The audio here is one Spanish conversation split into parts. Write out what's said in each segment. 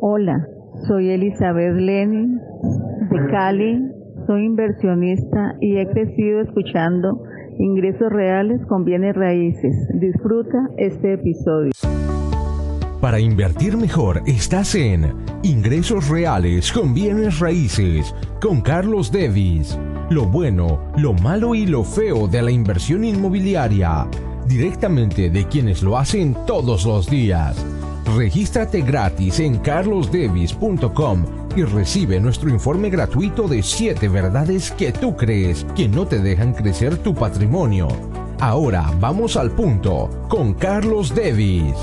Hola, soy Elizabeth Lenin de Cali, soy inversionista y he crecido escuchando ingresos reales con bienes raíces. Disfruta este episodio. Para invertir mejor estás en Ingresos Reales con bienes raíces con Carlos Devis. Lo bueno, lo malo y lo feo de la inversión inmobiliaria. Directamente de quienes lo hacen todos los días. Regístrate gratis en carlosdevis.com y recibe nuestro informe gratuito de 7 verdades que tú crees que no te dejan crecer tu patrimonio. Ahora vamos al punto con Carlos Devis.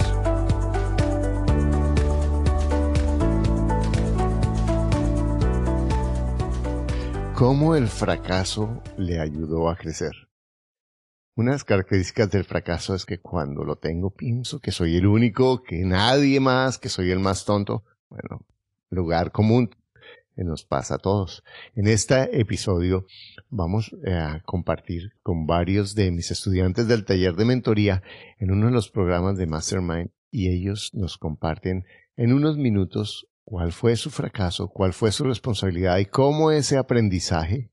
¿Cómo el fracaso le ayudó a crecer? Una de las características del fracaso es que cuando lo tengo pienso que soy el único, que nadie más, que soy el más tonto. Bueno, lugar común que nos pasa a todos. En este episodio vamos a compartir con varios de mis estudiantes del taller de mentoría en uno de los programas de Mastermind y ellos nos comparten en unos minutos cuál fue su fracaso, cuál fue su responsabilidad y cómo ese aprendizaje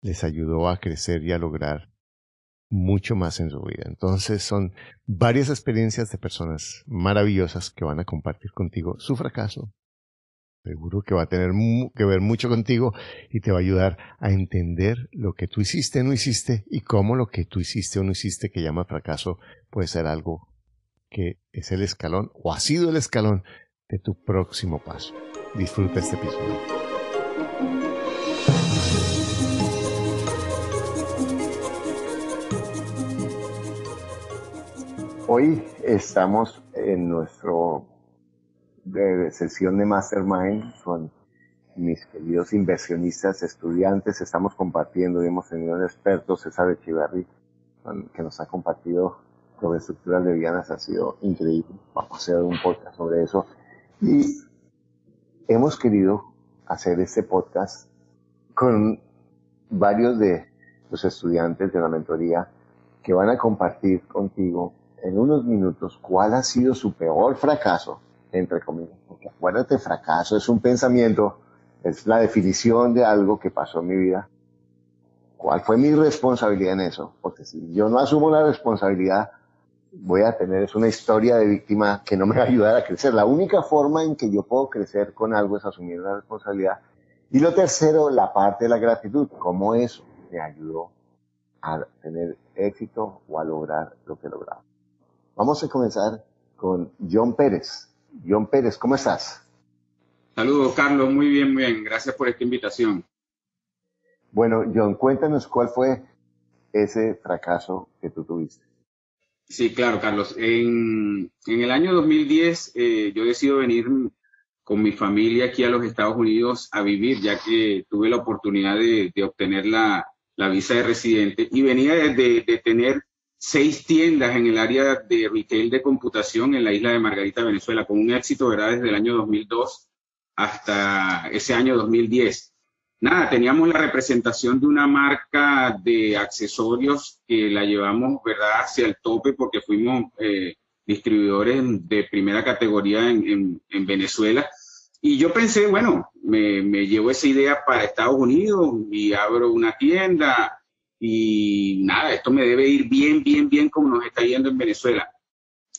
les ayudó a crecer y a lograr mucho más en su vida. Entonces son varias experiencias de personas maravillosas que van a compartir contigo su fracaso. Seguro que va a tener que ver mucho contigo y te va a ayudar a entender lo que tú hiciste o no hiciste y cómo lo que tú hiciste o no hiciste que llama fracaso puede ser algo que es el escalón o ha sido el escalón de tu próximo paso. Disfruta este episodio. Hoy estamos en nuestro de sesión de Mastermind con mis queridos inversionistas, estudiantes. Estamos compartiendo y hemos tenido un experto, César Echeverry, que nos ha compartido sobre estructuras levianas. Ha sido increíble. Vamos a hacer un podcast sobre eso. Y hemos querido hacer este podcast con varios de los estudiantes de la mentoría que van a compartir contigo en unos minutos cuál ha sido su peor fracaso, entre comillas. Porque acuérdate, fracaso es un pensamiento, es la definición de algo que pasó en mi vida. ¿Cuál fue mi responsabilidad en eso? Porque si yo no asumo la responsabilidad, voy a tener es una historia de víctima que no me va a ayudar a crecer. La única forma en que yo puedo crecer con algo es asumir la responsabilidad. Y lo tercero, la parte de la gratitud. ¿Cómo eso me ayudó a tener éxito o a lograr lo que he logrado? Vamos a comenzar con John Pérez. John Pérez, ¿cómo estás? Saludos, Carlos. Muy bien, muy bien. Gracias por esta invitación. Bueno, John, cuéntanos cuál fue ese fracaso que tú tuviste. Sí, claro, Carlos. En, el año 2010 eh, yo decido venir con mi familia aquí a los Estados Unidos a vivir, ya que tuve la oportunidad de, obtener la, visa de residente y venía de, de, tener seis tiendas en el área de retail de computación en la isla de Margarita, Venezuela, con un éxito, ¿verdad?, desde el año 2002 hasta ese año 2010 nada, teníamos la representación de una marca de accesorios que la llevamos, ¿verdad?, hacia el tope porque fuimos eh, distribuidores de primera categoría en, Venezuela. Y yo pensé, bueno, me, me llevo esa idea para Estados Unidos y abro una tienda y nada, esto me debe ir bien, bien, bien como nos está yendo en Venezuela.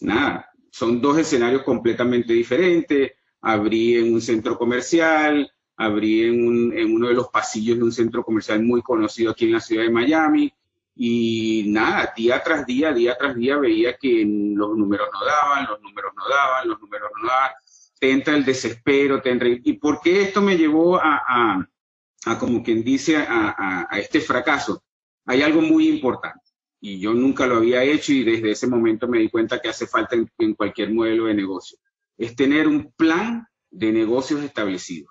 Nada, son dos escenarios completamente diferentes. Abrí en un centro comercial, abrí en, uno de los pasillos de un centro comercial muy conocido aquí en la ciudad de Miami. Y nada, día tras día, día tras día veía que los números no daban, los números no daban, los números no daban. Te entra el desespero, te entra... ¿Y por qué esto me llevó a, como quien dice, a, a este fracaso? Hay algo muy importante y yo nunca lo había hecho y desde ese momento me di cuenta que hace falta en, cualquier modelo de negocio. Es tener un plan de negocios establecido.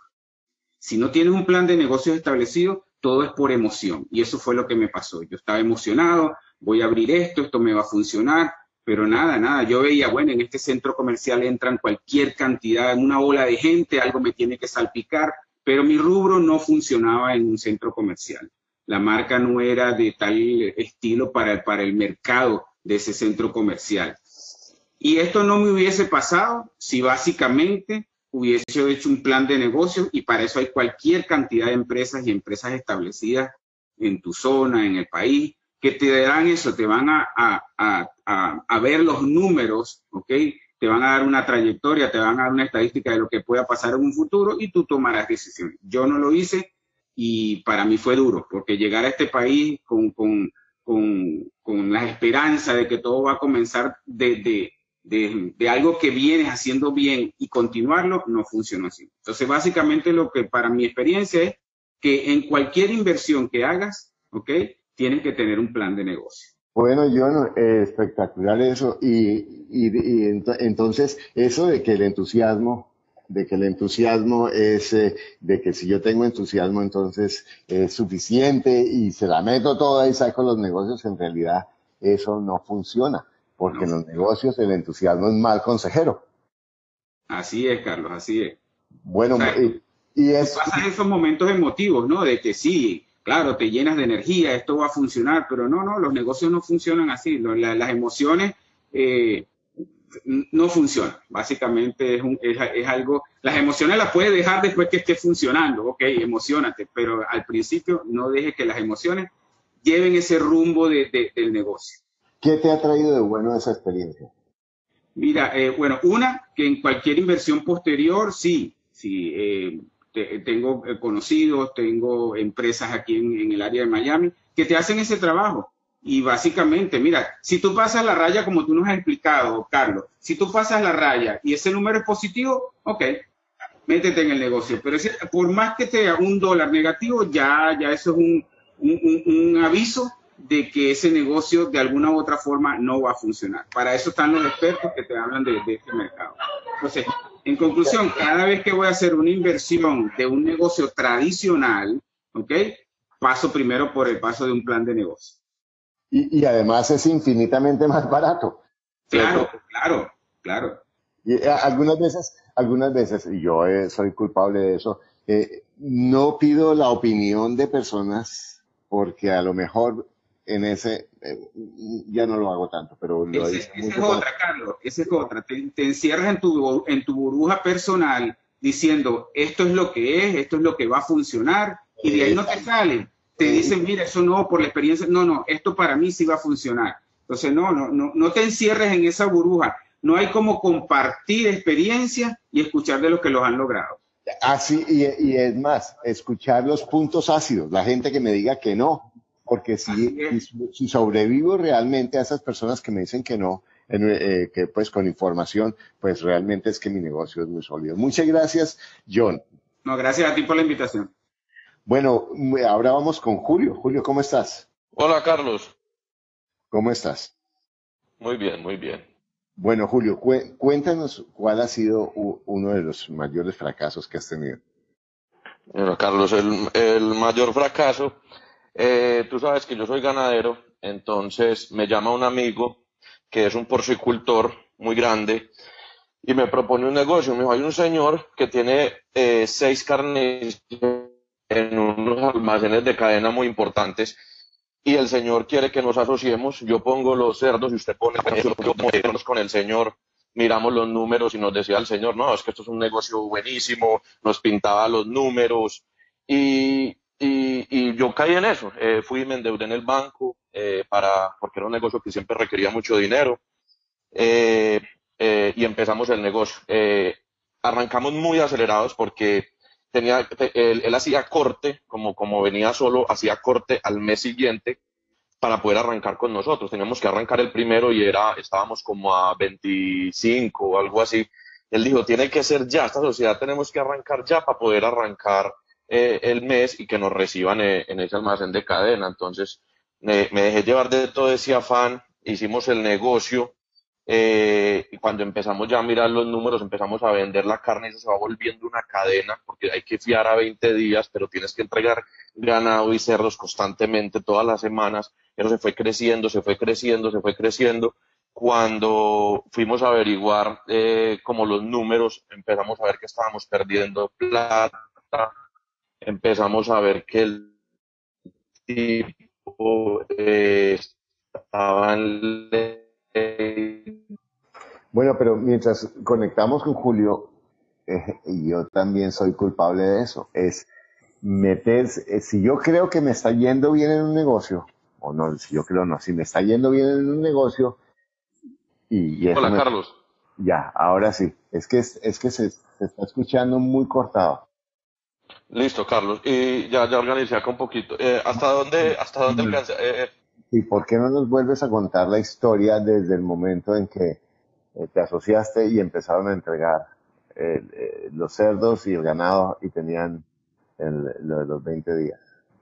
Si no tienes un plan de negocios establecido, todo es por emoción. Y eso fue lo que me pasó. Yo estaba emocionado, voy a abrir esto, esto me va a funcionar, pero nada, nada. Yo veía, bueno, en este centro comercial entran cualquier cantidad, una ola de gente, algo me tiene que salpicar, pero mi rubro no funcionaba en un centro comercial. La marca no era de tal estilo para, para el mercado de ese centro comercial. Y esto no me hubiese pasado si básicamente hubiese hecho un plan de negocio y para eso hay cualquier cantidad de empresas y empresas establecidas en tu zona, en el país, que te darán eso, te van a, a, ver los números, ¿ok? Te van a dar una trayectoria, te van a dar una estadística de lo que pueda pasar en un futuro y tú tomarás decisiones. Yo no lo hice y para mí fue duro, porque llegar a este país con, con, con, con la esperanza de que todo va a comenzar de, de, de, algo que vienes haciendo bien y continuarlo, no funciona así. Entonces, básicamente lo que para mi experiencia es que en cualquier inversión que hagas, ¿ok? Tienes que tener un plan de negocio. Bueno, John, eh, espectacular eso. Y, y, entonces, eso de que el entusiasmo, de que el entusiasmo es, eh, de que si yo tengo entusiasmo, entonces es suficiente y se la meto toda y saco los negocios, en realidad eso no funciona porque en los negocios el entusiasmo es mal consejero. Así es, Carlos, así es. Bueno, y, es... Pasan esos momentos emotivos, ¿no? De que sí, claro, te llenas de energía, esto va a funcionar, pero no, no, los negocios no funcionan así. las emociones eh, no funcionan. Básicamente es, un, es, algo, las emociones las puedes dejar después que esté funcionando, ok, emocionate, pero al principio no dejes que las emociones lleven ese rumbo del negocio. ¿Qué te ha traído de bueno esa experiencia? Mira, eh, bueno, una, que en cualquier inversión posterior, sí, sí, eh, tengo eh, conocidos, tengo empresas aquí en, el área de Miami que te hacen ese trabajo. Y básicamente, mira, si tú pasas la raya como tú nos has explicado, Carlos, si tú pasas la raya y ese número es positivo, ok, métete en el negocio. Pero si, por más que te un dólar negativo, ya, ya eso es un, un, un aviso de que ese negocio de alguna u otra forma no va a funcionar. Para eso están los expertos que te hablan de, este mercado. Entonces, en conclusión, cada vez que voy a hacer una inversión de un negocio tradicional, ¿ok? Paso primero por el paso de un plan de negocio. Y, además es infinitamente más barato. Claro, claro, claro. Y eh, algunas veces, algunas veces, y yo eh, soy culpable de eso, eh, no pido la opinión de personas porque a lo mejor en ese, eh, ya no lo hago tanto, pero lo ese, esa es otra, Carlos, esa es otra. Te, encierras en tu, en tu burbuja personal diciendo, esto es lo que es, esto es lo que va a funcionar, y de ahí no te salen. Te dicen, mira, eso no, por la experiencia, no, no, esto para mí sí va a funcionar. Entonces, no, no, no, no te encierres en esa burbuja. No hay como compartir experiencia y escuchar de los que los han logrado. Así, y, y es más, escuchar los puntos ácidos, la gente que me diga que no, porque si, si, sobrevivo realmente a esas personas que me dicen que no, eh, que pues con información, pues realmente es que mi negocio es muy sólido. Muchas gracias, John. No, gracias a ti por la invitación. Bueno, ahora vamos con Julio. Julio, ¿cómo estás? Hola, Carlos. ¿Cómo estás? Muy bien, muy bien. Bueno, Julio, cuéntanos cuál ha sido uno de los mayores fracasos que has tenido. Bueno, Carlos, el, el mayor fracaso eh, tú sabes que yo soy ganadero, entonces me llama un amigo que es un porcicultor muy grande y me propone un negocio. Me dijo, hay un señor que tiene eh, seis carnes en unos almacenes de cadena muy importantes y el señor quiere que nos asociemos. Yo pongo los cerdos y usted pone los con el señor. Miramos los números y nos decía el señor, no, es que esto es un negocio buenísimo, nos pintaba los números y, y, y yo caí en eso. Eh, fui y me endeudé en el banco eh, para, porque era un negocio que siempre requería mucho dinero. Eh, eh y empezamos el negocio. Eh, arrancamos muy acelerados porque tenía, él, él, hacía corte, como, como venía solo, hacía corte al mes siguiente para poder arrancar con nosotros. Teníamos que arrancar el primero y era, estábamos como a 25 o algo así. Él dijo, tiene que ser ya, esta sociedad tenemos que arrancar ya para poder arrancar eh, el mes y que nos reciban eh, en ese almacén de cadena. Entonces, me dejé llevar de todo ese afán, hicimos el negocio eh, y cuando empezamos ya a mirar los números, empezamos a vender la carne y se va volviendo una cadena porque hay que fiar a 20 días, pero tienes que entregar ganado y cerdos constantemente todas las semanas. Pero se fue creciendo, se fue creciendo, se fue creciendo. Cuando fuimos a averiguar eh, como los números, empezamos a ver que estábamos perdiendo plata, empezamos a ver que el tipo eh, estaba Bueno, pero mientras conectamos con Julio, eh, yo también soy culpable de eso, es meter, eh, si yo creo que me está yendo bien en un negocio, o no, si yo creo no, si me está yendo bien en un negocio, y, Hola, Carlos. Ya, ahora sí, es que, es, que se, está escuchando muy cortado. Listo, Carlos, y ya, ya organizé acá un poquito. Eh, ¿Hasta dónde, hasta dónde alcanza? ¿Y por qué no nos vuelves a contar la historia desde el momento en que te asociaste y empezaron a entregar los cerdos y el ganado y tenían lo de los 20 días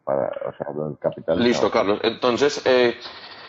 para, o sea, el capital. Listo, Carlos. Entonces, eh,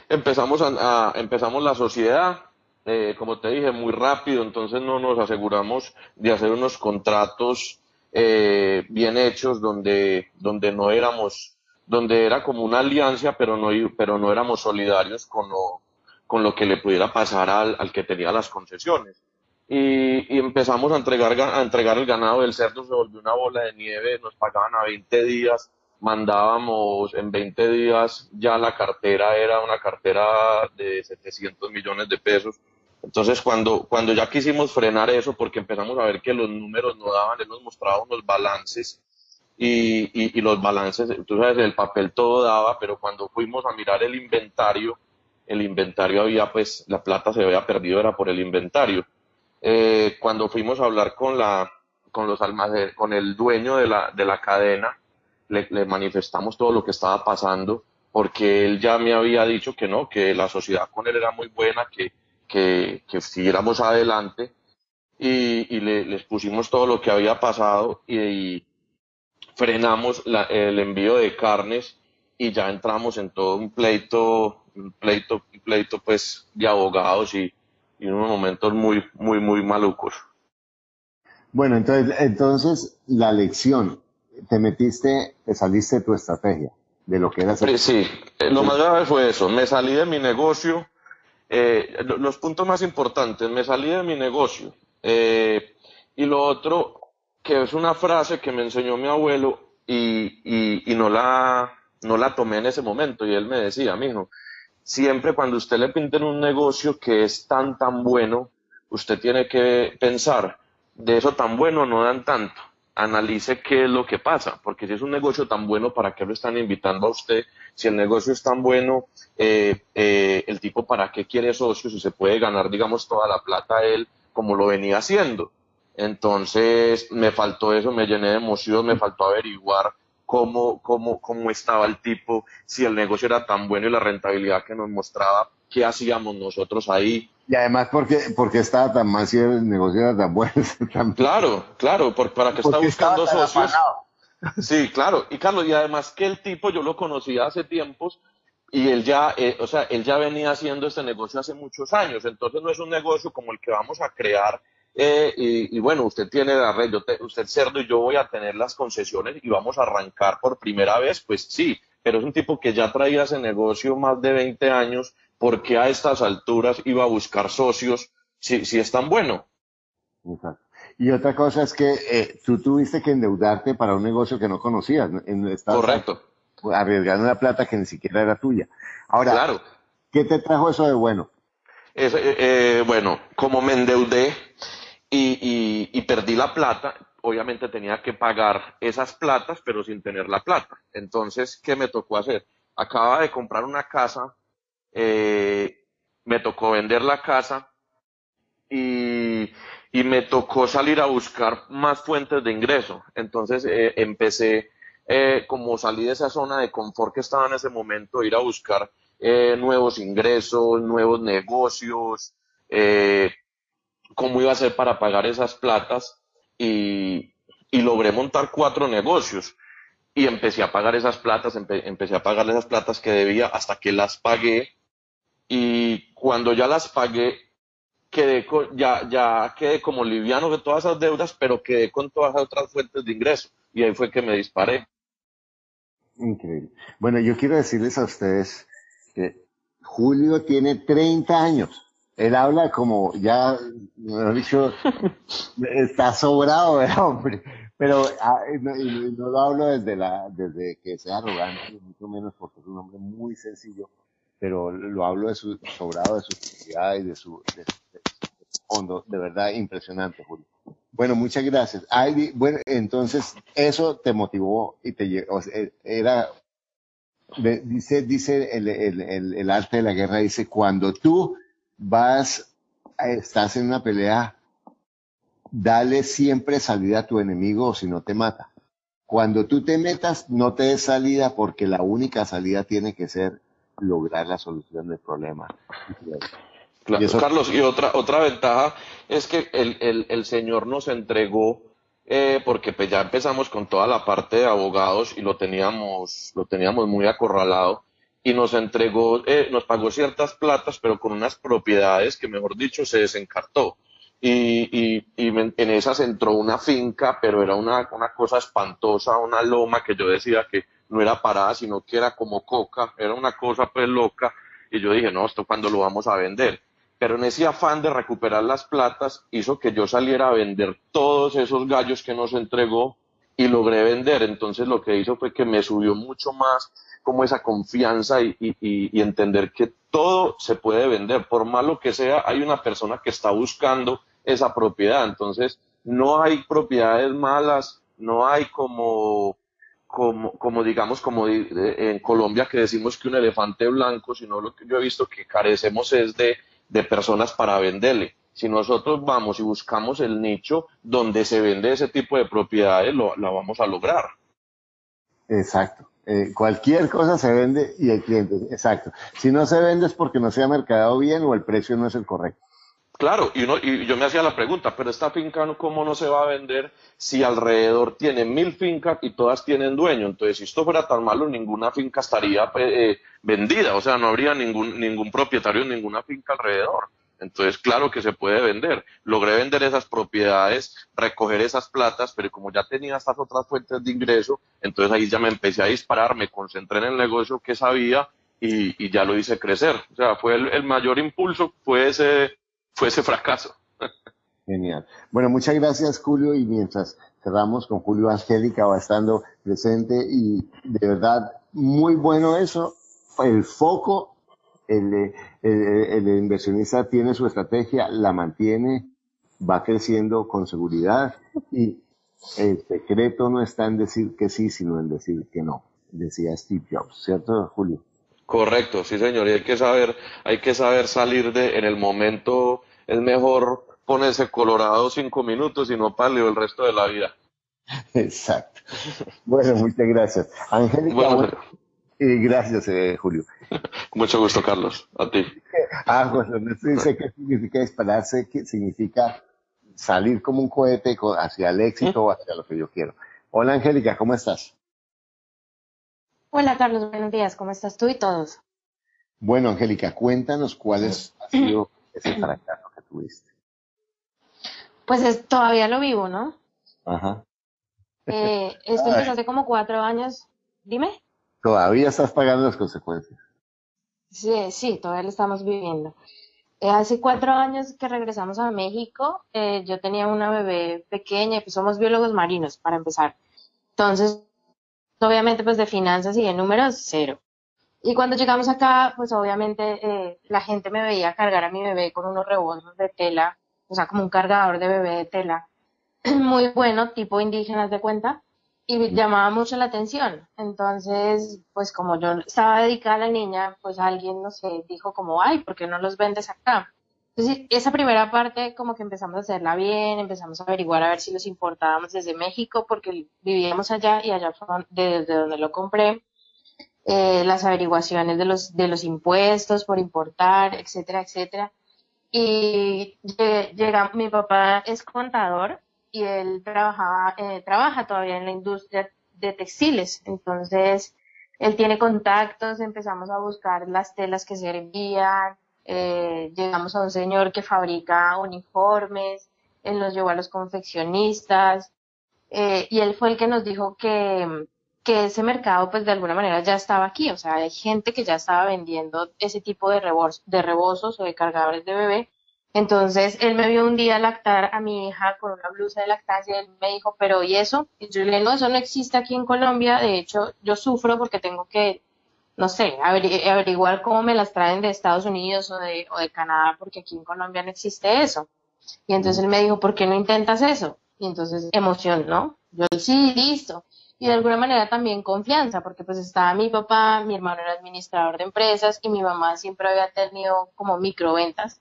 empezamos, a, empezamos la sociedad, eh, como te dije, muy rápido, entonces no nos aseguramos de hacer unos contratos eh, bien hechos donde, donde no éramos, donde era como una alianza, pero no, pero no éramos solidarios con lo, con lo que le pudiera pasar al, al que tenía las concesiones y, empezamos a entregar, a entregar el ganado del cerdo, se volvió una bola de nieve, nos pagaban a 20 días, mandábamos en 20 días, ya la cartera era una cartera de 700 millones de pesos. Entonces, cuando, cuando ya quisimos frenar eso, porque empezamos a ver que los números no daban, él nos mostraba unos balances y, y, y los balances, tú sabes, el papel todo daba, pero cuando fuimos a mirar el inventario, el inventario había, pues, la plata se había perdido, era por el inventario. Eh, cuando fuimos a hablar con la con los con el dueño de la, de la cadena, le, manifestamos todo lo que estaba pasando, porque él ya me había dicho que no, que la sociedad con él era muy buena, que, que, que siguiéramos adelante, y, le, les pusimos todo lo que había pasado y, frenamos el envío de carnes y ya entramos en todo un pleito, pleito, pleito pues de abogados y, y en unos momentos muy, muy, muy malucos. Bueno, entonces, entonces la lección, te metiste, te saliste de tu estrategia, de lo que era. Sí, eh, lo más grave fue eso, me salí de mi negocio, eh, los puntos más importantes, me salí de mi negocio. Eh, y lo otro, que es una frase que me enseñó mi abuelo y, y, y no, la, no la tomé en ese momento, y él me decía, mijo, siempre cuando usted le en un negocio que es tan, tan bueno, usted tiene que pensar, de eso tan bueno no dan tanto. Analice qué es lo que pasa, porque si es un negocio tan bueno, ¿para qué lo están invitando a usted? Si el negocio es tan bueno, eh, eh, el tipo para qué quiere socios y se puede ganar, digamos, toda la plata él como lo venía haciendo. Entonces me faltó eso, me llené de emoción, me faltó averiguar cómo, cómo, cómo estaba el tipo, si el negocio era tan bueno y la rentabilidad que nos mostraba, qué hacíamos nosotros ahí. Y además, ¿por qué, porque estaba tan mal si el negocio era tan bueno? Claro, claro, para que está buscando socios. Sí, claro. Y Carlos, y además que el tipo yo lo conocía hace tiempos y él ya, eh, o sea, él ya venía haciendo este negocio hace muchos años. Entonces no es un negocio como el que vamos a crear eh, y, bueno, usted tiene la red, yo usted cerdo y yo voy a tener las concesiones y vamos a arrancar por primera vez, pues sí, pero es un tipo que ya traía ese negocio más de 20 años, porque a estas alturas iba a buscar socios si, si es tan bueno? Y otra cosa es que eh, tú tuviste que endeudarte para un negocio que no conocías. En Correcto. Arriesgando una plata que ni siquiera era tuya. Ahora, claro. ¿qué te trajo eso de bueno? Eh, eh, bueno, como me endeudé, y, y, perdí la plata, obviamente tenía que pagar esas platas, pero sin tener la plata. Entonces, ¿qué me tocó hacer? Acaba de comprar una casa, eh, me tocó vender la casa y, y, me tocó salir a buscar más fuentes de ingreso. Entonces, eh, empecé, eh, como salí de esa zona de confort que estaba en ese momento, ir a buscar eh, nuevos ingresos, nuevos negocios, eh, cómo iba a ser para pagar esas platas y, logré montar cuatro negocios y empecé a pagar esas platas, empecé a pagar esas platas que debía hasta que las pagué y cuando ya las pagué quedé ya, ya quedé como liviano de todas esas deudas, pero quedé con todas las otras fuentes de ingreso y ahí fue que me disparé. Increíble. Bueno, yo quiero decirles a ustedes que Julio tiene 30 años él habla como ya, he dicho, está sobrado de hombre, pero ah, no, no, lo hablo desde la, desde que sea arrogante, mucho menos porque es un hombre muy sencillo, pero lo hablo de su sobrado, de su sinceridad y de su, fondo, de verdad impresionante, Julio. Bueno, muchas gracias. bueno, entonces eso te motivó y te o era dice dice el, el, el, arte de la guerra dice cuando tú vas estás en una pelea dale siempre salida a tu enemigo o si no te mata. Cuando tú te metas, no te des salida porque la única salida tiene que ser lograr la solución del problema. Carlos, y otra, otra ventaja es que el, el, Señor nos entregó, eh, porque pues ya empezamos con toda la parte de abogados y lo teníamos, lo teníamos muy acorralado, y nos entregó, eh, nos pagó ciertas platas, pero con unas propiedades que, mejor dicho, se desencartó y, y, y, en esas entró una finca, pero era una, una cosa espantosa, una loma que yo decía que no era parada, sino que era como coca, era una cosa pues loca, y yo dije, no, esto cuando lo vamos a vender. Pero en ese afán de recuperar las platas hizo que yo saliera a vender todos esos gallos que nos entregó y logré vender. Entonces lo que hizo fue que me subió mucho más como esa confianza y, y, entender que todo se puede vender. Por malo que sea, hay una persona que está buscando esa propiedad. Entonces, no hay propiedades malas, no hay como, como, como digamos, como en Colombia que decimos que un elefante blanco, sino lo que yo he visto que carecemos es de, de personas para venderle. Si nosotros vamos y buscamos el nicho donde se vende ese tipo de propiedades, lo, vamos a lograr. Exacto. Eh, cualquier cosa se vende y el cliente, exacto. Si no se vende es porque no se ha mercado bien o el precio no es el correcto. Claro, y, uno, y yo me hacía la pregunta, pero esta finca, ¿cómo no se va a vender si alrededor tiene mil fincas y todas tienen dueño? Entonces, si esto fuera tan malo, ninguna finca estaría eh, vendida, o sea, no habría ningún, ningún propietario en ninguna finca alrededor. Entonces, claro que se puede vender. Logré vender esas propiedades, recoger esas platas, pero como ya tenía estas otras fuentes de ingreso, entonces ahí ya me empecé a disparar, me concentré en el negocio que sabía y, ya lo hice crecer. O sea, fue el mayor impulso, fue ese fue ese fracaso. Genial. Bueno, muchas gracias Julio y mientras cerramos con Julio Angélica va estando presente y de verdad muy bueno eso, el foco, el, el, inversionista tiene su estrategia, la mantiene, va creciendo con seguridad y el secreto no está en decir que sí, sino en decir que no, decía Steve Jobs, ¿cierto Julio? Correcto, sí señor, y hay que saber, hay que saber salir de, en el momento, es mejor ponerse colorado cinco minutos y no pálido el resto de la vida. Exacto. Bueno, muchas gracias. Angélica, y gracias, eh, Julio. Mucho gusto, Carlos. A ti. Ah, bueno, no sé qué significa dispararse, qué significa salir como un cohete hacia el éxito o hacia lo que yo quiero. Hola, Angélica, ¿cómo estás? Hola Carlos, buenos días, ¿cómo estás tú y todos? Bueno, Angélica, cuéntanos cuál es, ha sido ese fracaso que tuviste. Pues todavía lo vivo, ¿no? Ajá. Eh, esto empezó hace como cuatro años. Dime. Todavía estás pagando las consecuencias. Sí, sí, todavía lo estamos viviendo. Eh, hace cuatro años que regresamos a México, eh, yo tenía una bebé pequeña, pues somos biólogos marinos, para empezar. Entonces, obviamente pues de finanzas y de números, cero. Y cuando llegamos acá, pues obviamente eh, la gente me veía cargar a mi bebé con unos rebozos de tela, o sea, como un cargador de bebé de tela, muy bueno, tipo indígenas de cuenta, y llamaba mucho la atención. Entonces, pues como yo estaba dedicada a la niña, pues alguien, no sé, dijo como, ay, ¿por qué no los vendes acá? Entonces, esa primera parte como que empezamos a hacerla bien, empezamos a averiguar a ver si los importábamos desde México, porque vivíamos allá y allá fue desde donde lo compré. Eh, las averiguaciones de los, de los impuestos por importar, etcétera, etcétera. Y llega, mi papá es contador y él trabajaba, eh, trabaja todavía en la industria de textiles. Entonces, él tiene contactos, empezamos a buscar las telas que servían, eh, llegamos a un señor que fabrica uniformes, él nos llevó a los confeccionistas eh, y él fue el que nos dijo que, que ese mercado pues de alguna manera ya estaba aquí, o sea, hay gente que ya estaba vendiendo ese tipo de, rebos, de o de cargadores de bebé. Entonces él me vio un día lactar a mi hija con una blusa de lactancia y él me dijo, pero ¿y eso? Y yo le dije, no, eso no existe aquí en Colombia, de hecho yo sufro porque tengo que no sé, averiguar cómo me las traen de Estados Unidos o de, o de Canadá, porque aquí en Colombia no existe eso. Y entonces él me dijo, ¿por qué no intentas eso? Y entonces emoción, ¿no? Yo sí, listo. Y de alguna manera también confianza, porque pues estaba mi papá, mi hermano era administrador de empresas y mi mamá siempre había tenido como microventas.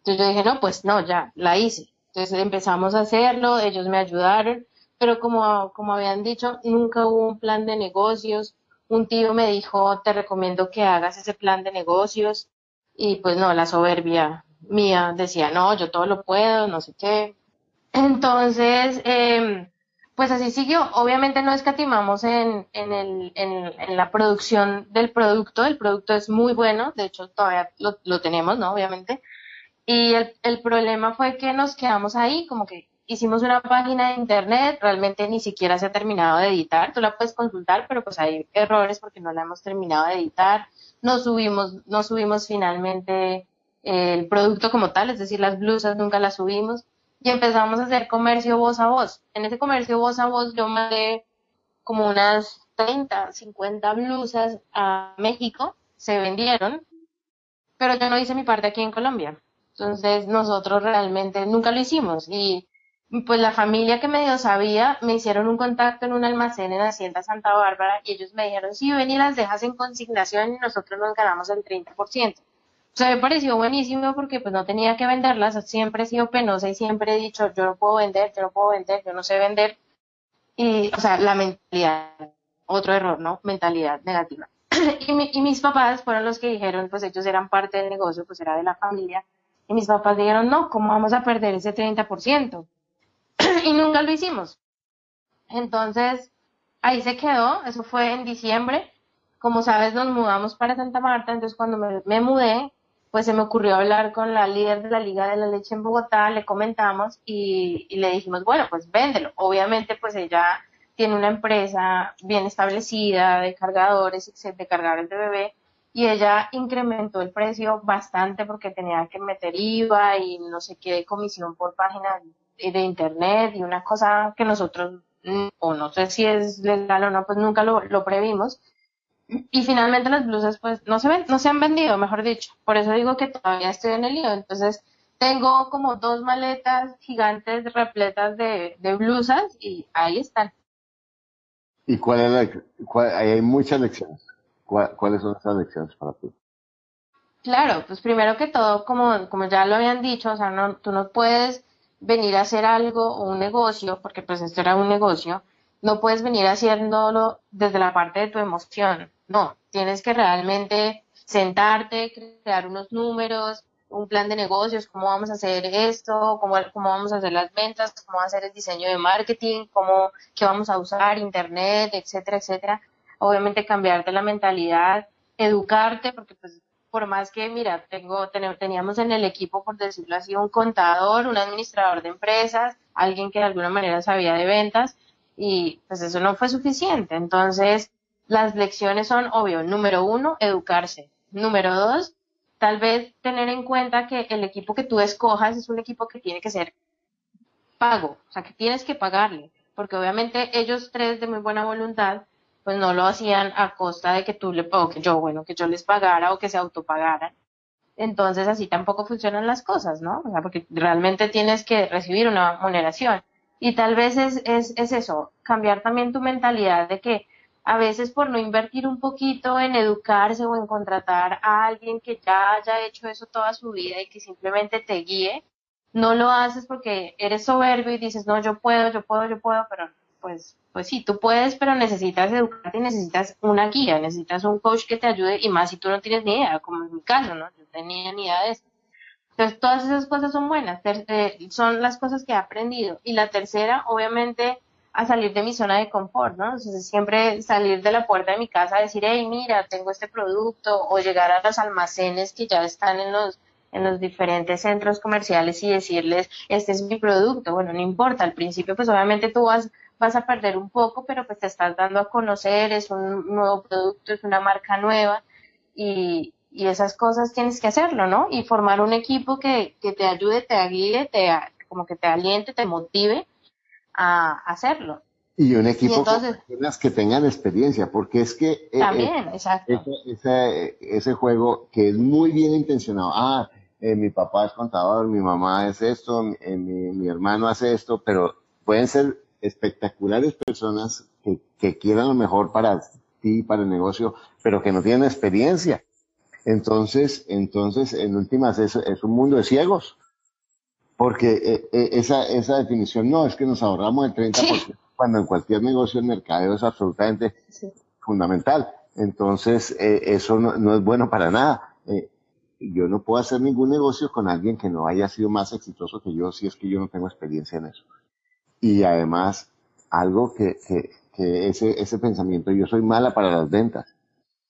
Entonces yo dije, no, pues no, ya, la hice. Entonces empezamos a hacerlo, ellos me ayudaron, pero como, como habían dicho, nunca hubo un plan de negocios. Un tío me dijo, te recomiendo que hagas ese plan de negocios. Y pues no, la soberbia mía decía, no, yo todo lo puedo, no sé qué. Entonces, eh, pues así siguió. Obviamente no escatimamos en, en, el, en, la producción del producto. El producto es muy bueno, de hecho todavía lo, lo tenemos, ¿no? Obviamente. Y el, problema fue que nos quedamos ahí, como que hicimos una página de internet, realmente ni siquiera se ha terminado de editar, tú la puedes consultar, pero pues hay errores porque no la hemos terminado de editar. No subimos, no subimos finalmente el producto como tal, es decir, las blusas nunca las subimos y empezamos a hacer comercio voz a voz. En ese comercio voz a voz yo mandé como unas 30, 50 blusas a México, se vendieron, pero yo no hice mi parte aquí en Colombia. Entonces nosotros realmente nunca lo hicimos y pues la familia que medio sabía me hicieron un contacto en un almacén en Hacienda Santa Bárbara y ellos me dijeron, sí, ven y las dejas en consignación y nosotros nos ganamos el 30%. O sea, me pareció buenísimo porque pues no tenía que venderlas, siempre he sido penosa y siempre he dicho, yo no puedo vender, yo no puedo vender, yo no sé vender. Y, o sea, la mentalidad, otro error, ¿no? Mentalidad negativa. y, y mis papás fueron los que dijeron, pues ellos eran parte del negocio, pues era de la familia. Y mis papás dijeron, no, ¿cómo vamos a perder ese 30%? y nunca lo hicimos. Entonces, ahí se quedó, eso fue en diciembre. Como sabes, nos mudamos para Santa Marta, entonces cuando me, mudé, pues se me ocurrió hablar con la líder de la Liga de la Leche en Bogotá, le comentamos y, le dijimos, bueno, pues véndelo. Obviamente, pues ella tiene una empresa bien establecida de cargadores, de cargadores de bebé, y ella incrementó el precio bastante porque tenía que meter IVA y no sé qué comisión por página de internet y una cosa que nosotros, o no sé si es legal o no, pues nunca lo, lo previmos y finalmente las blusas pues no se ven, no se han vendido, mejor dicho. Por eso digo que todavía estoy en el lío. Entonces tengo como dos maletas gigantes repletas de, blusas y ahí están. ¿Y cuál es la, hay muchas lecciones. ¿Cuáles son esas lecciones para ti? Claro, pues primero que todo, como, como ya lo habían dicho, o sea, no, tú no puedes venir a hacer algo o un negocio, porque pues esto era un negocio, no puedes venir haciéndolo desde la parte de tu emoción. No, tienes que realmente sentarte, crear unos números, un plan de negocios, cómo vamos a hacer esto, cómo, cómo vamos a hacer las ventas, cómo a hacer el diseño de marketing, cómo, qué vamos a usar, internet, etcétera, etcétera. Obviamente cambiarte la mentalidad, educarte, porque pues por más que, mira, tengo, teníamos en el equipo, por decirlo así, un contador, un administrador de empresas, alguien que de alguna manera sabía de ventas, y pues eso no fue suficiente. Entonces, las lecciones son, obvio, número uno, educarse. Número dos, tal vez tener en cuenta que el equipo que tú escojas es un equipo que tiene que ser pago, o sea, que tienes que pagarle, porque obviamente ellos tres de muy buena voluntad, pues no lo hacían a costa de que tú le, o que yo, bueno, que yo les pagara o que se autopagaran. Entonces así tampoco funcionan las cosas, ¿no? Porque realmente tienes que recibir una remuneración. Y tal vez es, es, es eso, cambiar también tu mentalidad de que a veces por no invertir un poquito en educarse o en contratar a alguien que ya haya hecho eso toda su vida y que simplemente te guíe, no lo haces porque eres soberbio y dices, no, yo puedo, yo puedo, yo puedo, pero pues, pues sí, tú puedes, pero necesitas educarte y necesitas una guía, necesitas un coach que te ayude y más si tú no tienes ni idea, como en mi caso, ¿no? Yo tenía ni idea de eso. Entonces, todas esas cosas son buenas, eh, son las cosas que he aprendido. Y la tercera, obviamente, a salir de mi zona de confort, ¿no? Entonces siempre salir de la puerta de mi casa a decir, hey, mira, tengo este producto, o llegar a los almacenes que ya están en los, en los diferentes centros comerciales y decirles, este es mi producto. Bueno, no importa, al principio pues obviamente tú vas, vas a perder un poco, pero pues te estás dando a conocer, es un nuevo producto, es una marca nueva y, y esas cosas tienes que hacerlo, ¿no? Y formar un equipo que, que te ayude, te guíe, te, como que te aliente, te motive a hacerlo. Y un equipo personas que tengan experiencia, porque es que eh, también, exacto. Ese, ese, juego que es muy bien intencionado, ah, eh, mi papá es contador, mi mamá es esto, mi, mi, hermano hace esto, pero pueden ser espectaculares personas que, que quieran lo mejor para ti, para el negocio, pero que no tienen experiencia. Entonces, entonces, en últimas, es, es un mundo de ciegos. Porque eh, eh, esa, esa definición no, es que nos ahorramos el 30%, cuando en cualquier negocio el mercadeo es absolutamente fundamental. Entonces, eh, eso no, no, es bueno para nada. yo no puedo hacer ningún negocio con alguien que no haya sido más exitoso que yo si es que yo no tengo experiencia en eso. Y además, algo que, que, ese, ese pensamiento, yo soy mala para las ventas.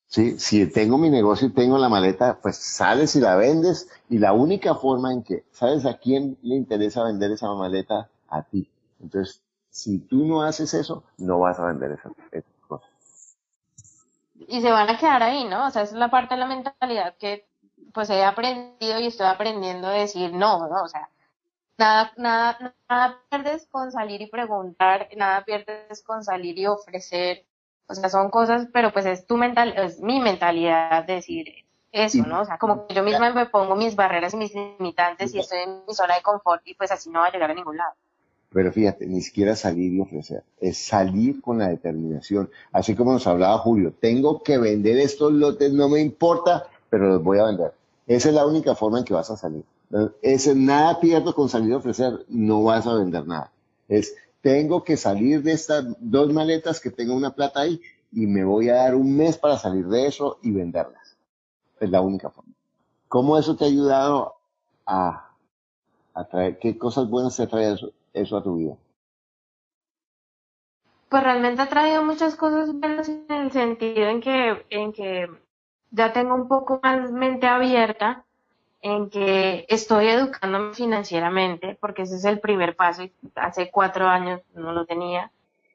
¿sí? Si tengo mi negocio y tengo la maleta, pues sales y la vendes y la única forma en que, ¿sabes a quién le interesa vender esa maleta? A ti. Entonces, si tú no haces eso, no vas a vender esa, cosa. Y se van a quedar ahí, ¿no? O sea, esa es la parte de la mentalidad que pues he aprendido y estoy aprendiendo a decir no, ¿no? O sea, nada, nada, nada pierdes con salir y preguntar, nada pierdes con salir y ofrecer, o sea, son cosas, pero pues es tu mental, es mi mentalidad decir eso, ¿no? O sea, como que yo misma me pongo mis barreras y mis limitantes y estoy en mi zona de confort y pues así no va a llegar a ningún lado. Pero fíjate, ni siquiera salir y ofrecer, es salir con la determinación. Así como nos hablaba Julio, tengo que vender estos lotes, no me importa, pero los voy a vender. Esa es la única forma en que vas a salir. Ese nada pierdo con salir a ofrecer, no vas a vender nada. Es tengo que salir de estas dos maletas que tengo una plata ahí y me voy a dar un mes para salir de eso y venderlas. Es la única forma. ¿Cómo eso te ha ayudado a, a traer, qué cosas buenas te trae eso, eso a tu vida? Pues realmente ha traído muchas cosas buenas en el sentido en que, en que ya tengo un poco más mente abierta en que estoy educándome financieramente, porque ese es el primer paso y hace cuatro años no lo tenía.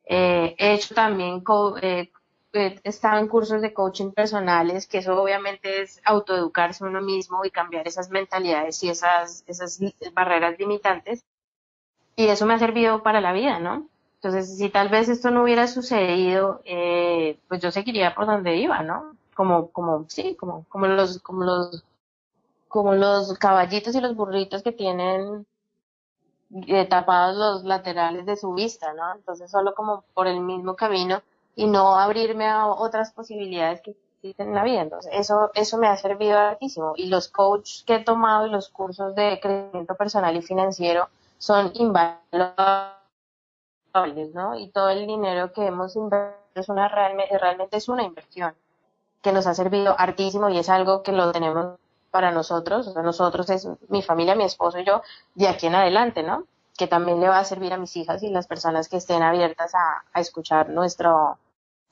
Eh, he hecho también, eh, he estado en cursos de coaching personales, que eso obviamente es autoeducarse uno mismo y cambiar esas mentalidades y esas, esas barreras limitantes. Y eso me ha servido para la vida, ¿no? Entonces, si tal vez esto no hubiera sucedido, eh, pues yo seguiría por donde iba, ¿no? Como, como, sí, como, como los, como los como los caballitos y los burritos que tienen eh, tapados los laterales de su vista, ¿no? Entonces solo como por el mismo camino y no abrirme a otras posibilidades que existen en la vida. Entonces eso, eso me ha servido hartísimo. Y los coaches que he tomado y los cursos de crecimiento personal y financiero son invaluables, ¿no? Y todo el dinero que hemos invertido es una realmente, realmente es una inversión que nos ha servido hartísimo y es algo que lo tenemos para nosotros, o sea, nosotros es mi familia, mi esposo y yo, de aquí en adelante, ¿no? Que también le va a servir a mis hijas y las personas que estén abiertas a, escuchar nuestro,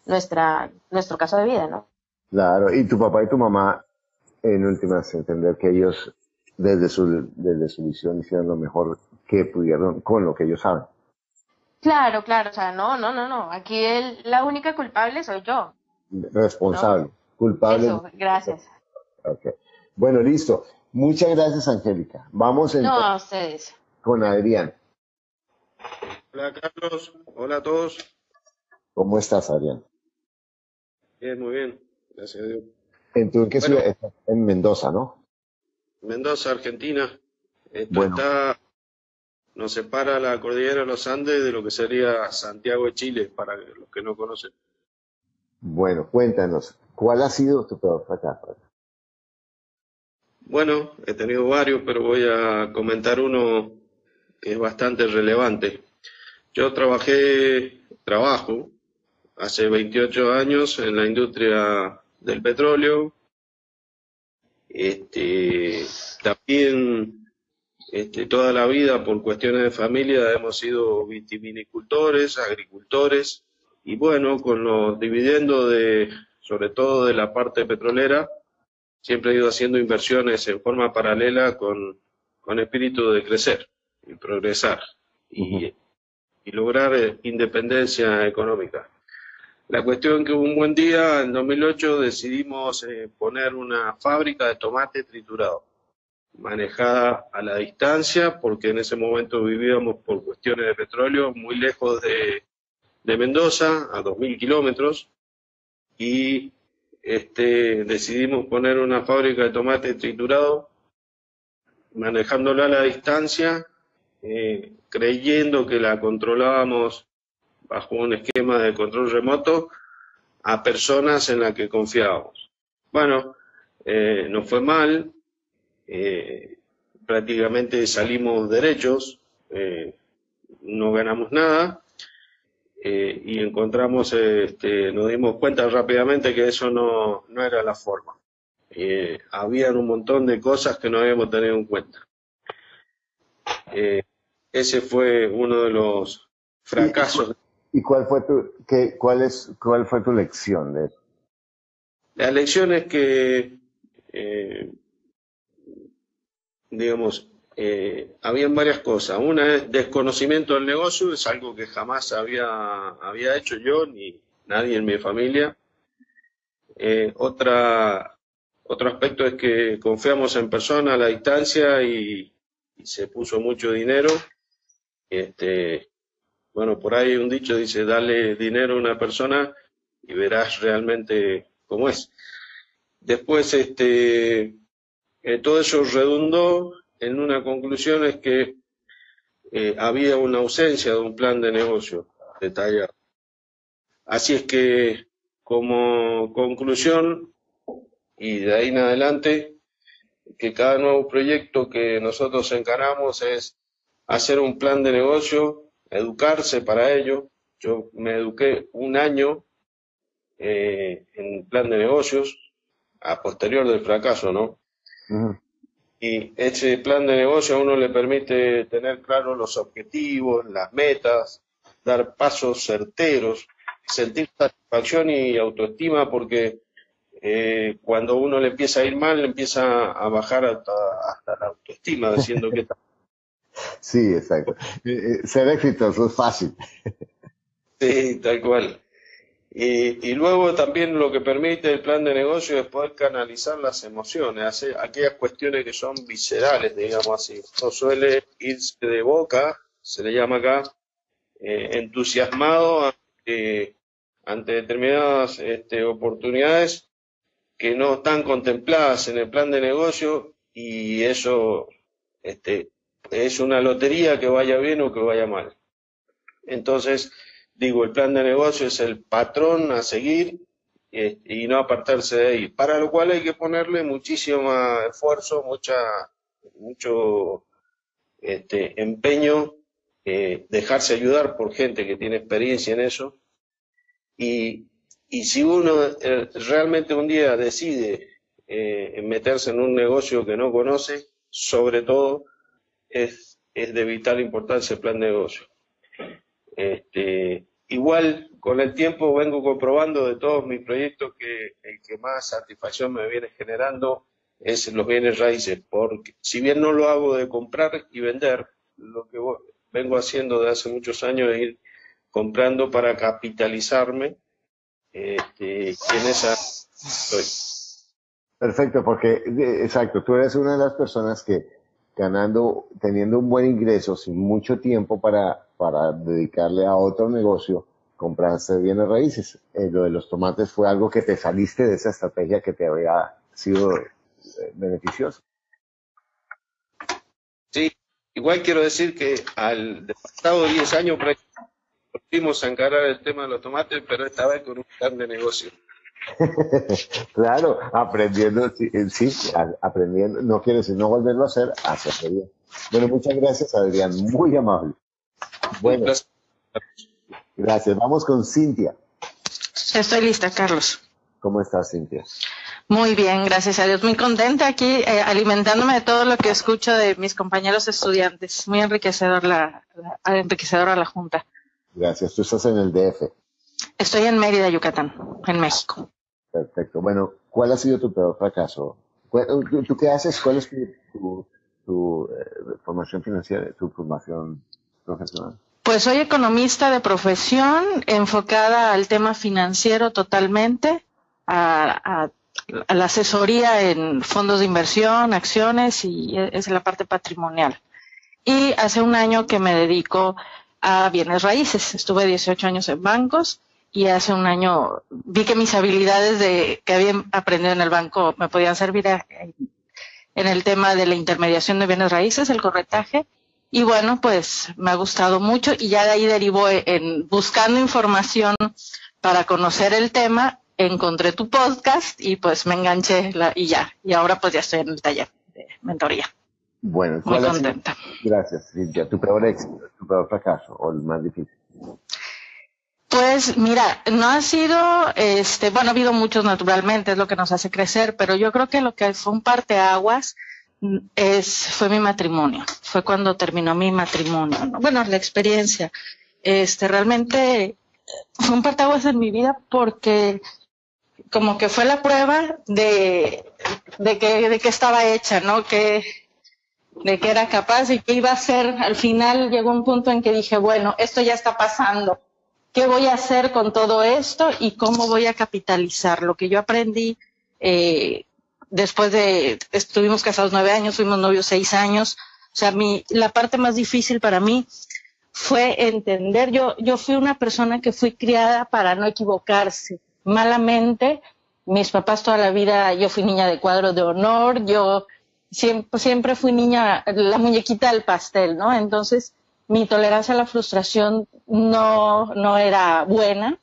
nuestra, nuestro caso de vida, ¿no? Claro, y tu papá y tu mamá, en últimas, entender que ellos, desde su, desde su visión, hicieron lo mejor que pudieron con lo que ellos saben. Claro, claro, o sea, no, no, no, no, aquí el, la única culpable soy yo. Responsable, culpable. Eso, gracias. Okay. Bueno, listo. Muchas gracias, Angélica. Vamos no, a ustedes. con Adrián. Hola, Carlos. Hola a todos. ¿Cómo estás, Adrián? Bien, muy bien. Gracias a Dios. ¿En, tú, en qué ciudad En Mendoza, ¿no? Mendoza, Argentina. Esto está, nos separa la cordillera de los Andes de lo que sería Santiago de Chile, para los que no conocen. Bueno, cuéntanos, ¿cuál ha sido tu peor fracaso? Bueno, he tenido varios, pero voy a comentar uno que es bastante relevante. Yo trabajé, trabajo hace 28 años en la industria del petróleo. Este, también este, toda la vida por cuestiones de familia hemos sido vitivinicultores, agricultores y bueno, con los dividendos de, sobre todo de la parte petrolera, siempre he ido haciendo inversiones en forma paralela con, con espíritu de crecer y progresar y, y lograr eh, independencia económica. La cuestión que un buen día, en 2008, decidimos eh, poner una fábrica de tomate triturado, manejada a la distancia, porque en ese momento vivíamos por cuestiones de petróleo muy lejos de, de Mendoza, a 2.000 kilómetros, y este, decidimos poner una fábrica de tomate triturado manejándola a la distancia, eh, creyendo que la controlábamos bajo un esquema de control remoto a personas en las que confiábamos. Bueno, eh, nos fue mal, eh, prácticamente salimos derechos, eh, no ganamos nada eh, y encontramos, este, nos dimos cuenta rápidamente que eso no, no era la forma. Eh, habían un montón de cosas que no habíamos tenido en cuenta. Eh, ese fue uno de los fracasos. ¿Y cuál fue tu, qué, cuál es, cuál fue tu lección de eso? La lección es que, eh, digamos, eh, habían varias cosas. Una es desconocimiento del negocio, es algo que jamás había, había hecho yo ni nadie en mi familia. Eh, otra, otro aspecto es que confiamos en persona a la distancia y, se puso mucho dinero. Este, bueno, por ahí un dicho dice, dale dinero a una persona y verás realmente cómo es. Después, este, eh, todo eso redundó en una conclusión es que eh, había una ausencia de un plan de negocio detallado. Así es que, como conclusión, y de ahí en adelante, que cada nuevo proyecto que nosotros encaramos es hacer un plan de negocio, educarse para ello. Yo me eduqué un año eh, en plan de negocios, a posterior del fracaso, ¿no? Y ese plan de negocio a uno le permite tener claros los objetivos, las metas, dar pasos certeros, sentir satisfacción y autoestima porque eh, cuando uno le empieza a ir mal, le empieza a bajar hasta, hasta la autoestima, diciendo que Sí, exacto. Eh, eh, Ser exitoso es fácil. Sí, tal cual. Y, y luego también lo que permite el plan de negocio es poder canalizar las emociones, hacer aquellas cuestiones que son viscerales, digamos así. No suele irse de boca, se le llama acá, eh, entusiasmado ante, ante determinadas este, oportunidades que no están contempladas en el plan de negocio y eso este, es una lotería que vaya bien o que vaya mal. Entonces, digo, el plan de negocio es el patrón a seguir eh, y no apartarse de ahí, para lo cual hay que ponerle muchísimo esfuerzo, mucha, mucho este, empeño, eh, dejarse ayudar por gente que tiene experiencia en eso. Y, y si uno eh, realmente un día decide eh, meterse en un negocio que no conoce, sobre todo, es, es de vital importancia el plan de negocio. Este, igual con el tiempo vengo comprobando de todos mis proyectos que el que más satisfacción me viene generando es los bienes raíces, porque si bien no lo hago de comprar y vender, lo que vengo haciendo de hace muchos años es ir comprando para capitalizarme este, en esa estoy. Perfecto, porque, exacto, tú eres una de las personas que ganando, teniendo un buen ingreso, sin mucho tiempo para, para dedicarle a otro negocio, compraste bienes raíces. Eh, lo de los tomates fue algo que te saliste de esa estrategia que te había sido eh, beneficiosa. Sí, igual quiero decir que al de pasado 10 años volvimos a encarar el tema de los tomates, pero esta vez con un plan de negocio. Claro, aprendiendo, sí, eh, sí, aprendiendo, no quiere decir no volverlo a hacer, hacerlo bien. Bueno, muchas gracias, Adrián, muy amable. Bueno, Gracias. gracias. Vamos con Cintia. Estoy lista, Carlos. ¿Cómo estás, Cintia? Muy bien, gracias a Dios. Muy contenta aquí, eh, alimentándome de todo lo que escucho de mis compañeros estudiantes. Muy enriquecedor la, la- enriquecedora la junta. Gracias. Tú estás en el DF. Estoy en Mérida, Yucatán, en México. Perfecto. Bueno, ¿cuál ha sido tu peor fracaso? ¿Cuál- ¿Tú, tú qué haces? ¿Cuál es tu, tu, tu, eh, formación financiera, tu formación Pues soy economista de profesión, enfocada al tema financiero totalmente, a, la asesoría en fondos de inversión, acciones y es la parte patrimonial. Y hace un año que me dedico a bienes raíces. Estuve 18 años en bancos y hace un año vi que mis habilidades de que había aprendido en el banco me podían servir en el tema de la intermediación de bienes raíces, el corretaje. Y bueno, pues me ha gustado mucho y ya de ahí derivó en buscando información para conocer el tema, encontré tu podcast y pues me enganché y ya. Y ahora pues ya estoy en el taller de mentoría. Bueno, muy contenta. Gracias, Cintia. ¿Tu peor éxito, tu peor fracaso o el más difícil? Pues mira, no ha sido, este, bueno, ha habido muchos naturalmente, es lo que nos hace crecer, pero yo creo que lo que fue un parteaguas es, fue mi matrimonio, fue cuando terminó mi matrimonio, bueno, la experiencia, este, realmente fue un parteaguas en mi vida porque como que fue la prueba de, de que, de que estaba hecha, ¿no? Que, de que era capaz y que iba a ser, al final llegó un punto en que dije, bueno, esto ya está pasando. Qué voy a hacer con todo esto y cómo voy a capitalizar lo que yo aprendí eh, después de estuvimos casados nueve años, fuimos novios seis años. O sea, mi, la parte más difícil para mí fue entender. Yo, yo fui una persona que fui criada para no equivocarse. Malamente, mis papás toda la vida, yo fui niña de cuadro de honor, yo siempre, siempre fui niña, la muñequita del pastel, ¿no? Entonces, mi tolerancia a la frustración no, no era buena.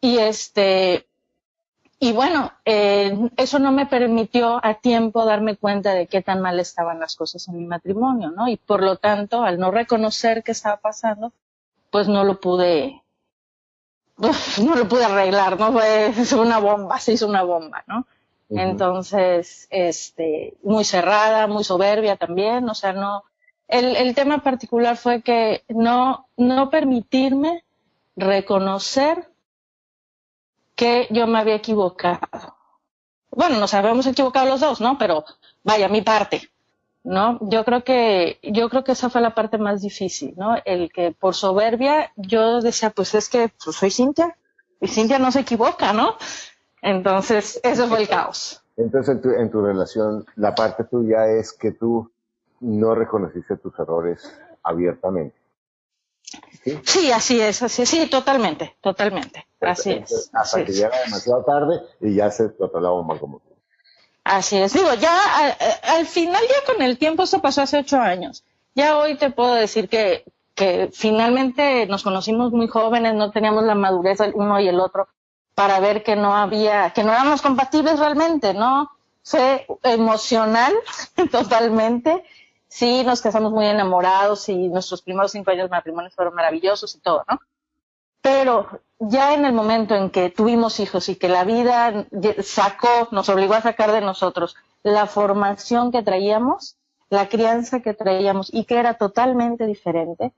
Y este, y bueno, eh, eso no me permitió a tiempo darme cuenta de qué tan mal estaban las cosas en mi matrimonio, ¿no? Y por lo tanto, al no reconocer qué estaba pasando, pues no lo pude, no lo pude arreglar, ¿no? Fue una bomba, se hizo una bomba, ¿no? Entonces, este, muy cerrada, muy soberbia también, o sea, no, el, el tema particular fue que no, no permitirme reconocer que yo me había equivocado. Bueno, nos habíamos equivocado los dos, ¿no? Pero vaya, mi parte, ¿no? Yo creo que, yo creo que esa fue la parte más difícil, ¿no? El que por soberbia yo decía, pues es que pues soy Cintia y Cintia no se equivoca, ¿no? Entonces, eso fue el caos. Entonces, en tu, en tu relación, la parte tuya es que tú no reconociste tus errores abiertamente. ¿Sí? así es, así es, sí, totalmente, totalmente, así es. Hasta que llega demasiado tarde y ya se explotó la bomba como tú. Así es, digo, ya al, final ya con el tiempo, eso pasó hace ocho años. Ya hoy te puedo decir que, que finalmente nos conocimos muy jóvenes, no teníamos la madurez el uno y el otro para ver que no había, que no éramos compatibles realmente, ¿no? Fue emocional totalmente sí nos casamos muy enamorados y nuestros primeros cinco años de matrimonio fueron maravillosos y todo, ¿no? Pero ya en el momento en que tuvimos hijos y que la vida sacó, nos obligó a sacar de nosotros la formación que traíamos, la crianza que traíamos y que era totalmente diferente,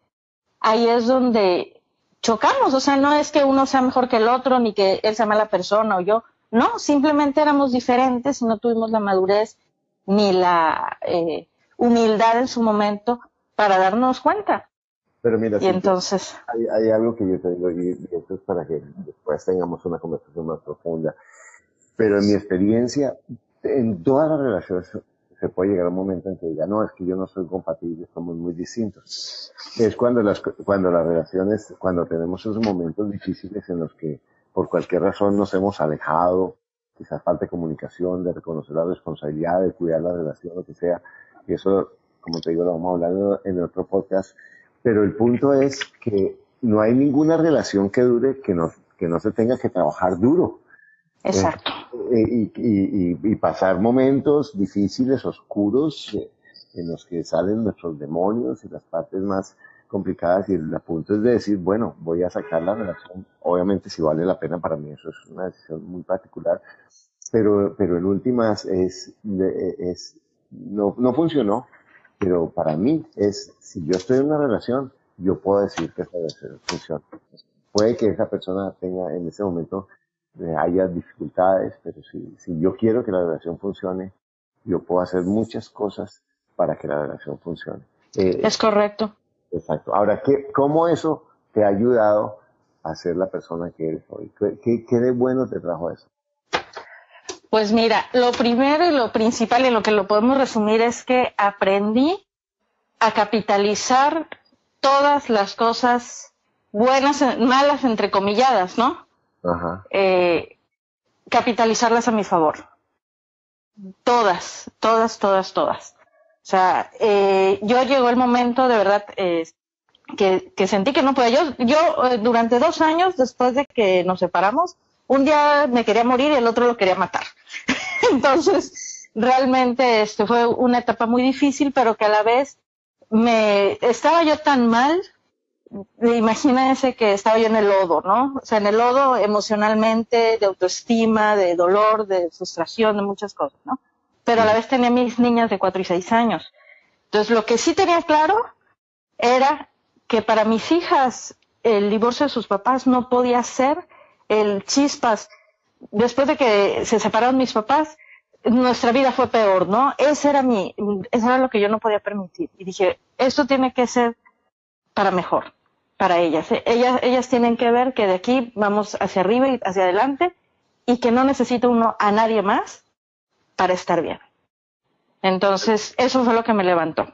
ahí es donde chocamos. O sea, no es que uno sea mejor que el otro ni que él sea mala persona o yo. No, simplemente éramos diferentes y no tuvimos la madurez ni la eh, humildad en su momento para darnos cuenta. Pero mira, y entonces hay, algo que yo te digo y, esto es para que después tengamos una conversación más profunda. Pero en mi experiencia, en todas las relaciones se puede llegar a un momento en que diga, no, es que yo no soy compatible, somos muy distintos. Es cuando las, cuando las relaciones, cuando tenemos esos momentos difíciles en los que por cualquier razón nos hemos alejado, quizás falta de comunicación, de reconocer la responsabilidad, de cuidar la relación, lo que sea, y eso, como te digo, lo vamos a hablar en otro podcast, pero el punto es que no hay ninguna relación que dure que no, que no se tenga que trabajar duro. Exacto. Eh, y, pasar momentos difíciles, oscuros, eh, en los que salen nuestros demonios y las partes más complicadas y el punto es de decir, bueno, voy a sacar la relación, obviamente si vale la pena para mí, eso es una decisión muy particular, pero, pero en últimas es, es no, no funcionó, pero para mí es, si yo estoy en una relación, yo puedo decir que esa relación funciona. Puede que esa persona tenga en ese momento, eh, haya dificultades, pero si, si yo quiero que la relación funcione, yo puedo hacer muchas cosas para que la relación funcione. Eh, es correcto. Exacto. Ahora, ¿qué, ¿cómo eso te ha ayudado a ser la persona que eres hoy? ¿Qué, qué de bueno te trajo eso? Pues mira, lo primero y lo principal y lo que lo podemos resumir es que aprendí a capitalizar todas las cosas buenas, malas, entrecomilladas, ¿no? Ajá. Eh, capitalizarlas a mi favor. Todas, todas, todas, todas. O sea, eh, yo llegó el momento de verdad eh, que, que, sentí que no podía. Yo, yo eh, durante dos años después de que nos separamos, un día me quería morir y el otro lo quería matar. Entonces, realmente este fue una etapa muy difícil, pero que a la vez me estaba yo tan mal imagínense que estaba yo en el lodo, ¿no? O sea, en el lodo emocionalmente, de autoestima, de dolor, de frustración, de muchas cosas, ¿no? Pero a la vez tenía mis niñas de cuatro y seis años. Entonces, lo que sí tenía claro era que para mis hijas el divorcio de sus papás no podía ser el chispas. Después de que se separaron mis papás, nuestra vida fue peor, ¿no? Ese era mi, eso era lo que yo no podía permitir. Y dije, esto tiene que ser para mejor para ellas. ¿eh? Ellas, ellas tienen que ver que de aquí vamos hacia arriba y hacia adelante y que no necesita uno a nadie más para estar bien. Entonces, eso fue lo que me levantó.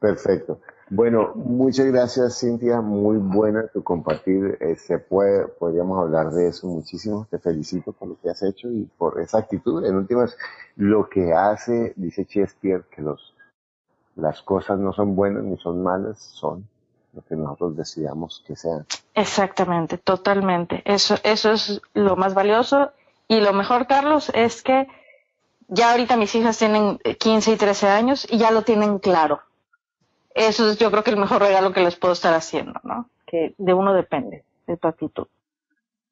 Perfecto. Bueno, muchas gracias Cintia, muy buena tu compartir. Eh, se puede, podríamos hablar de eso muchísimo. Te felicito por lo que has hecho y por esa actitud. En últimas, lo que hace, dice Shakespeare, que los, las cosas no son buenas ni son malas, son lo que nosotros decidamos que sean. Exactamente, totalmente. Eso, eso es lo más valioso. Y lo mejor, Carlos, es que ya ahorita mis hijas tienen 15 y 13 años y ya lo tienen claro. Eso es yo creo que el mejor regalo que les puedo estar haciendo, ¿no? Que de uno depende, de tu actitud.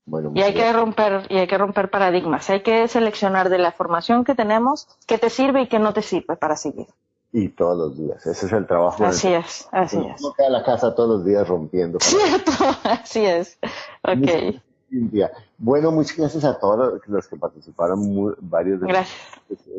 Bueno, y hay que romper, y hay que romper paradigmas. Hay que seleccionar de la formación que tenemos qué te sirve y qué no te sirve para seguir y todos los días. Ese es el trabajo. Así es, así es. No queda la casa todos los días rompiendo. Cierto, así es. Ok. Bueno, muchas gracias a todos los que participaron. varios de gracias.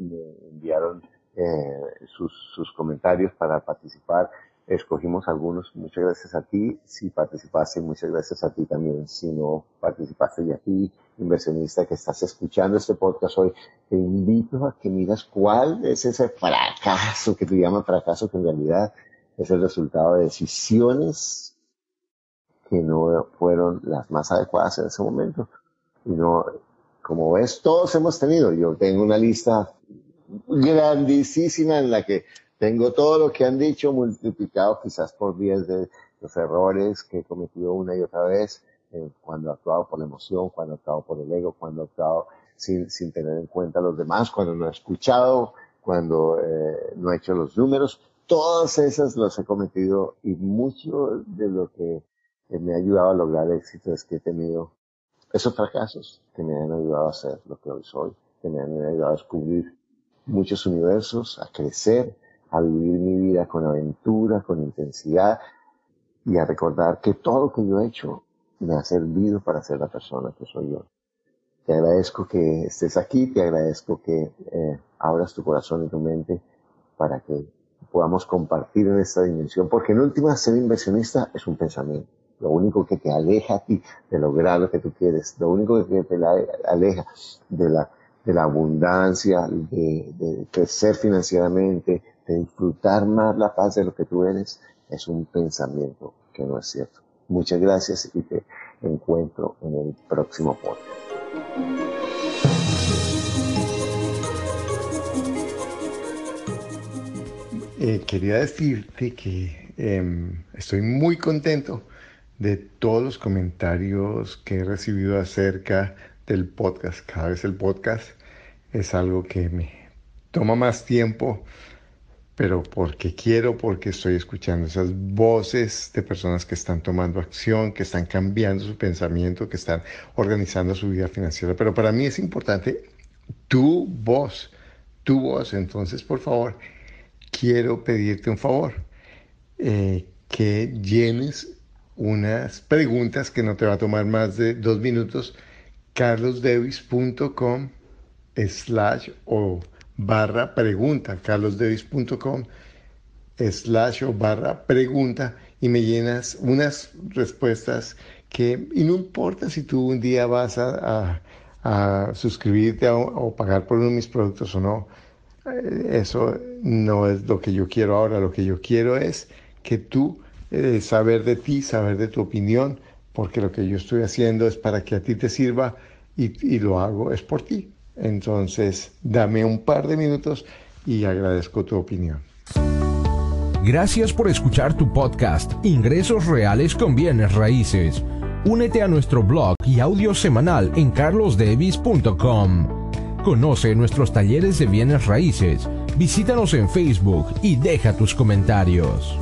me enviaron eh, sus, sus comentarios para participar escogimos algunos. Muchas gracias a ti si participaste, muchas gracias a ti también si no participaste. Y a ti, inversionista que estás escuchando este podcast hoy, te invito a que miras cuál es ese fracaso que tú llamas fracaso, que en realidad es el resultado de decisiones que no fueron las más adecuadas en ese momento. Y no, como ves, todos hemos tenido. Yo tengo una lista grandísima en la que tengo todo lo que han dicho multiplicado quizás por 10 de los errores que he cometido una y otra vez eh, cuando he actuado por la emoción, cuando he actuado por el ego, cuando he actuado sin, sin tener en cuenta a los demás, cuando no he escuchado, cuando eh, no he hecho los números. Todas esas las he cometido y mucho de lo que me ha ayudado a lograr éxito es que he tenido esos fracasos que me han ayudado a ser lo que hoy soy, que me han ayudado a descubrir muchos universos, a crecer, a vivir mi vida con aventura, con intensidad y a recordar que todo lo que yo he hecho me ha servido para ser la persona que soy yo. Te agradezco que estés aquí, te agradezco que eh, abras tu corazón y tu mente para que podamos compartir en esta dimensión, porque en última ser inversionista es un pensamiento. Lo único que te aleja a ti de lograr lo que tú quieres, lo único que te aleja de la, de la abundancia, de, crecer financieramente, de disfrutar más la paz de lo que tú eres, es un pensamiento que no es cierto. Muchas gracias y te encuentro en el próximo podcast. Eh, quería decirte que em, estoy muy contento de todos los comentarios que he recibido acerca del podcast. Cada vez el podcast es algo que me toma más tiempo pero porque quiero, porque estoy escuchando esas voces de personas que están tomando acción, que están cambiando su pensamiento, que están organizando su vida financiera. Pero para mí es importante tu voz, tu voz. Entonces, por favor, quiero pedirte un favor, eh, que llenes unas preguntas que no te va a tomar más de dos minutos, carlosdevis.com slash o barra pregunta, carlosdevis.com slash o barra pregunta y me llenas unas respuestas que, y no importa si tú un día vas a, suscribirte o pagar por uno de mis productos o no, eh, eso no es lo que yo quiero ahora, lo que yo quiero es que tú eh, saber de ti, saber de tu opinión, porque lo que yo estoy haciendo es para que a ti te sirva y, lo hago es por ti Entonces, dame un par de minutos y agradezco tu opinión. Gracias por escuchar tu podcast Ingresos Reales con Bienes Raíces. Únete a nuestro blog y audio semanal en carlosdevis.com. Conoce nuestros talleres de bienes raíces, visítanos en Facebook y deja tus comentarios.